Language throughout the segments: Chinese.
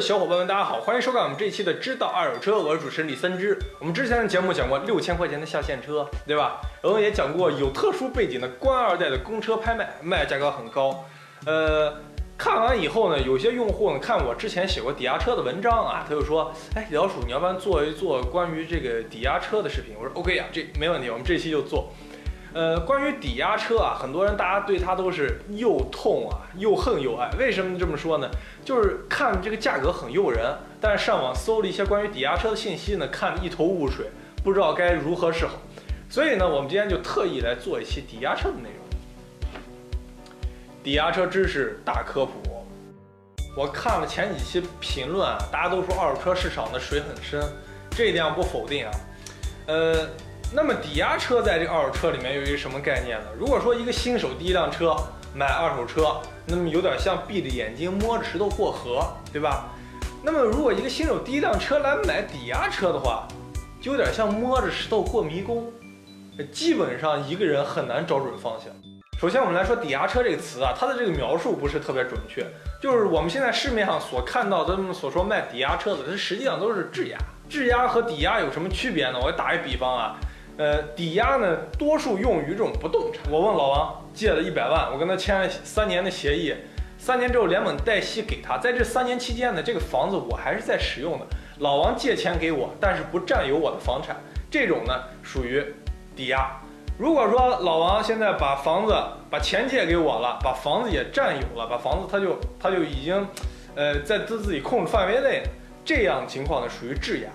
小伙伴们，大家好，欢迎收看我们这一期的《知道二手车》，我是主持人李森之。我们之前的节目讲过六千块钱的下线车，对吧？然后也讲过有特殊背景的官二代的公车拍卖，卖价格很高。呃，看完以后呢，有些用户呢看我之前写过抵押车的文章啊，他就说，哎，老鼠，你要不然做一做关于这个抵押车的视频？我说 OK 呀，这没问题，我们这期就做。呃，关于抵押车啊，很多人大家对它都是又痛啊，又恨又爱。为什么这么说呢？就是看这个价格很诱人，但是上网搜了一些关于抵押车的信息呢，看得一头雾水，不知道该如何是好。所以呢，我们今天就特意来做一期抵押车的内容。抵押车知识大科普。我看了前几期评论啊，大家都说二手车市场的水很深，这一点我不否定啊。呃。那么抵押车在这二手车里面有一个什么概念呢？如果说一个新手第一辆车买二手车，那么有点像闭着眼睛摸着石头过河，对吧？那么如果一个新手第一辆车来买抵押车的话，就有点像摸着石头过迷宫，基本上一个人很难找准方向。首先我们来说抵押车这个词啊，它的这个描述不是特别准确，就是我们现在市面上所看到的所说卖抵押车的，它实际上都是质押。质押和抵押有什么区别呢？我打一比方啊。呃，抵押呢，多数用于这种不动产。我问老王借了一百万，我跟他签了三年的协议，三年之后连本带息给他，在这三年期间呢，这个房子我还是在使用的。老王借钱给我，但是不占有我的房产，这种呢属于抵押。如果说老王现在把房子把钱借给我了，把房子也占有了，把房子他就他就已经，呃，在自自己控制范围内，这样情况呢属于质押。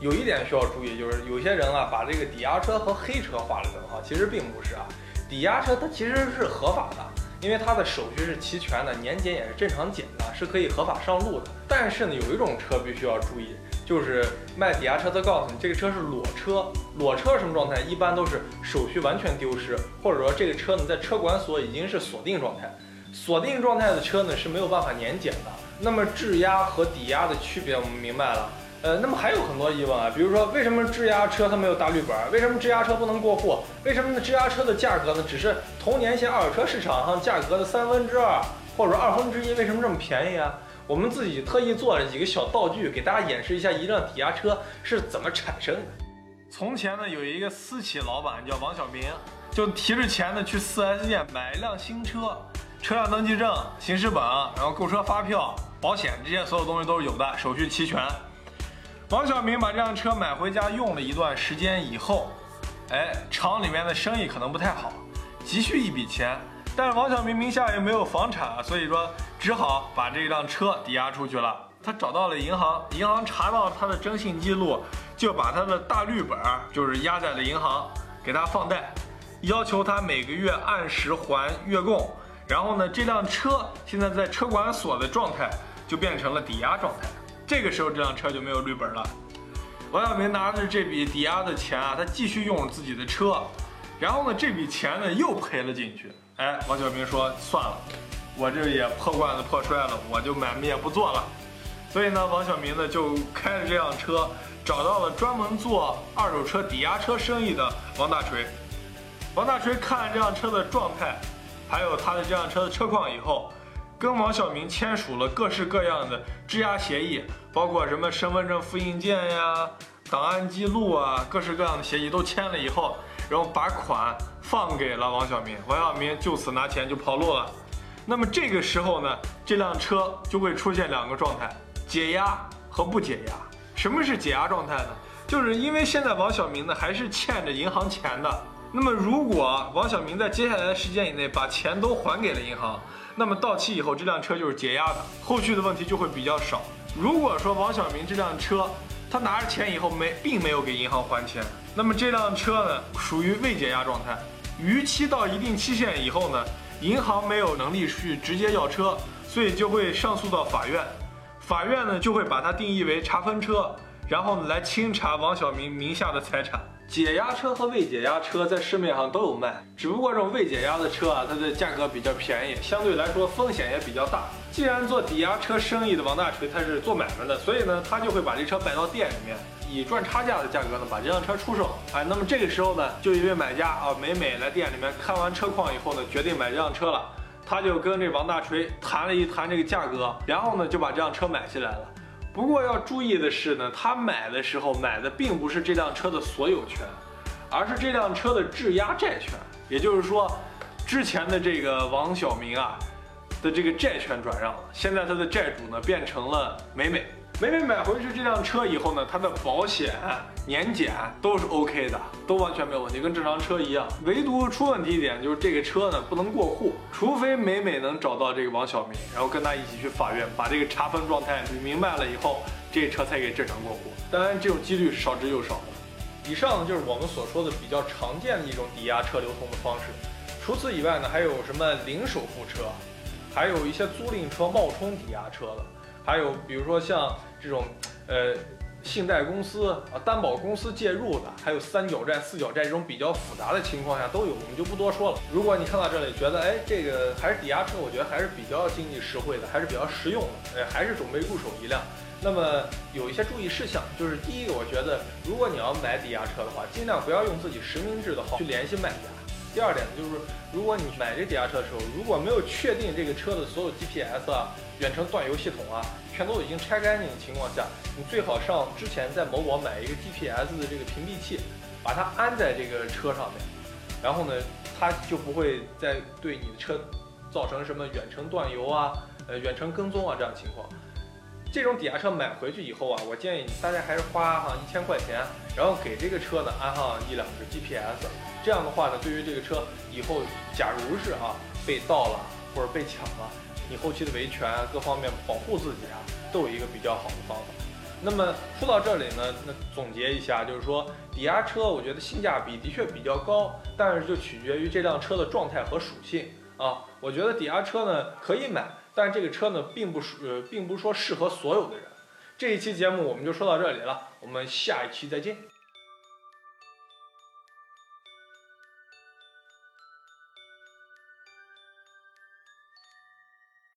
有一点需要注意，就是有些人啊，把这个抵押车和黑车画了等号，其实并不是啊。抵押车它其实是合法的，因为它的手续是齐全的，年检也是正常检的，是可以合法上路的。但是呢，有一种车必须要注意，就是卖抵押车，的告诉你这个车是裸车。裸车什么状态？一般都是手续完全丢失，或者说这个车呢在车管所已经是锁定状态。锁定状态的车呢是没有办法年检的。那么质押和抵押的区别，我们明白了。呃，那么还有很多疑问啊，比如说为什么质押车它没有大绿本？为什么质押车不能过户？为什么呢？质押车的价格呢，只是同年限二手车市场上价格的三分之二或者二分之一？为什么这么便宜啊？我们自己特意做了几个小道具，给大家演示一下一辆抵押车是怎么产生的。从前呢，有一个私企老板叫王小明，就提着钱呢去 4S 店买一辆新车，车辆登记证、行驶本，然后购车发票、保险这些所有东西都是有的，手续齐全。王小明把这辆车买回家用了一段时间以后，哎，厂里面的生意可能不太好，急需一笔钱，但是王小明名下也没有房产，所以说只好把这辆车抵押出去了。他找到了银行，银行查到他的征信记录，就把他的大绿本就是压在了银行，给他放贷，要求他每个月按时还月供。然后呢，这辆车现在在车管所的状态就变成了抵押状态。这个时候，这辆车就没有绿本了。王小明拿着这笔抵押的钱啊，他继续用自己的车，然后呢，这笔钱呢又赔了进去。哎，王小明说：“算了，我这也破罐子破摔了，我就买卖也不做了。”所以呢，王小明呢就开着这辆车，找到了专门做二手车抵押车生意的王大锤。王大锤看了这辆车的状态，还有他的这辆车的车况以后。跟王小明签署了各式各样的质押协议，包括什么身份证复印件呀、档案记录啊，各式各样的协议都签了以后，然后把款放给了王小明，王小明就此拿钱就跑路了。那么这个时候呢，这辆车就会出现两个状态：解押和不解押。什么是解押状态呢？就是因为现在王小明呢还是欠着银行钱的。那么如果王小明在接下来的时间以内把钱都还给了银行。那么到期以后，这辆车就是解押的，后续的问题就会比较少。如果说王小明这辆车他拿着钱以后没，并没有给银行还钱。那么这辆车呢，属于未解押状态。逾期到一定期限以后呢，银行没有能力去直接要车，所以就会上诉到法院。法院呢就会把它定义为查分车，然后呢来清查王小明名下的财产。解压车和未解压车在市面上都有卖，只不过这种未解压的车啊，它的价格比较便宜，相对来说风险也比较大。既然做抵押车生意的王大锤他是做买卖的，所以呢，他就会把这车摆到店里面，以赚差价的价格呢把这辆车出售。哎，那么这个时候呢，就一位买家啊，美美来店里面看完车况以后呢，决定买这辆车了，他就跟这王大锤谈了一谈这个价格，然后呢就把这辆车买下来了。不过要注意的是呢，他买的时候买的并不是这辆车的所有权，而是这辆车的质押债权。也就是说，之前的这个王小明啊的这个债权转让了，现在他的债主呢变成了美美。美美买回去这辆车以后呢，它的保险、年检都是 OK 的，都完全没有问题，跟正常车一样。唯独出问题一点就是这个车呢不能过户，除非美美能找到这个王小明，然后跟他一起去法院把这个查分状态捋明白了以后，这车才给正常过户。当然，这种几率少之又少。以上就是我们所说的比较常见的一种抵押车流通的方式。除此以外呢，还有什么零首付车，还有一些租赁车冒充抵押车的。还有比如说像这种，呃，信贷公司啊、担保公司介入的，还有三角债、四角债这种比较复杂的情况下都有，我们就不多说了。如果你看到这里觉得，哎，这个还是抵押车，我觉得还是比较经济实惠的，还是比较实用的，哎，还是准备入手一辆。那么有一些注意事项，就是第一个，我觉得如果你要买抵押车的话，尽量不要用自己实名制的号去联系卖家。第二点就是，如果你买这抵押车的时候，如果没有确定这个车的所有 GPS 啊、远程断油系统啊，全都已经拆干净的情况下，你最好上之前在某宝买一个 GPS 的这个屏蔽器，把它安在这个车上面，然后呢，它就不会再对你的车造成什么远程断油啊、呃远程跟踪啊这样情况。这种抵押车买回去以后啊，我建议大家还是花上一千块钱，然后给这个车呢安上一两个 GPS。这样的话呢，对于这个车以后，假如是啊被盗了或者被抢了，你后期的维权各方面保护自己啊，都有一个比较好的方法。那么说到这里呢，那总结一下，就是说抵押车，我觉得性价比的确比较高，但是就取决于这辆车的状态和属性啊。我觉得抵押车呢可以买，但这个车呢并不呃，并不说适合所有的人。这一期节目我们就说到这里了，我们下一期再见。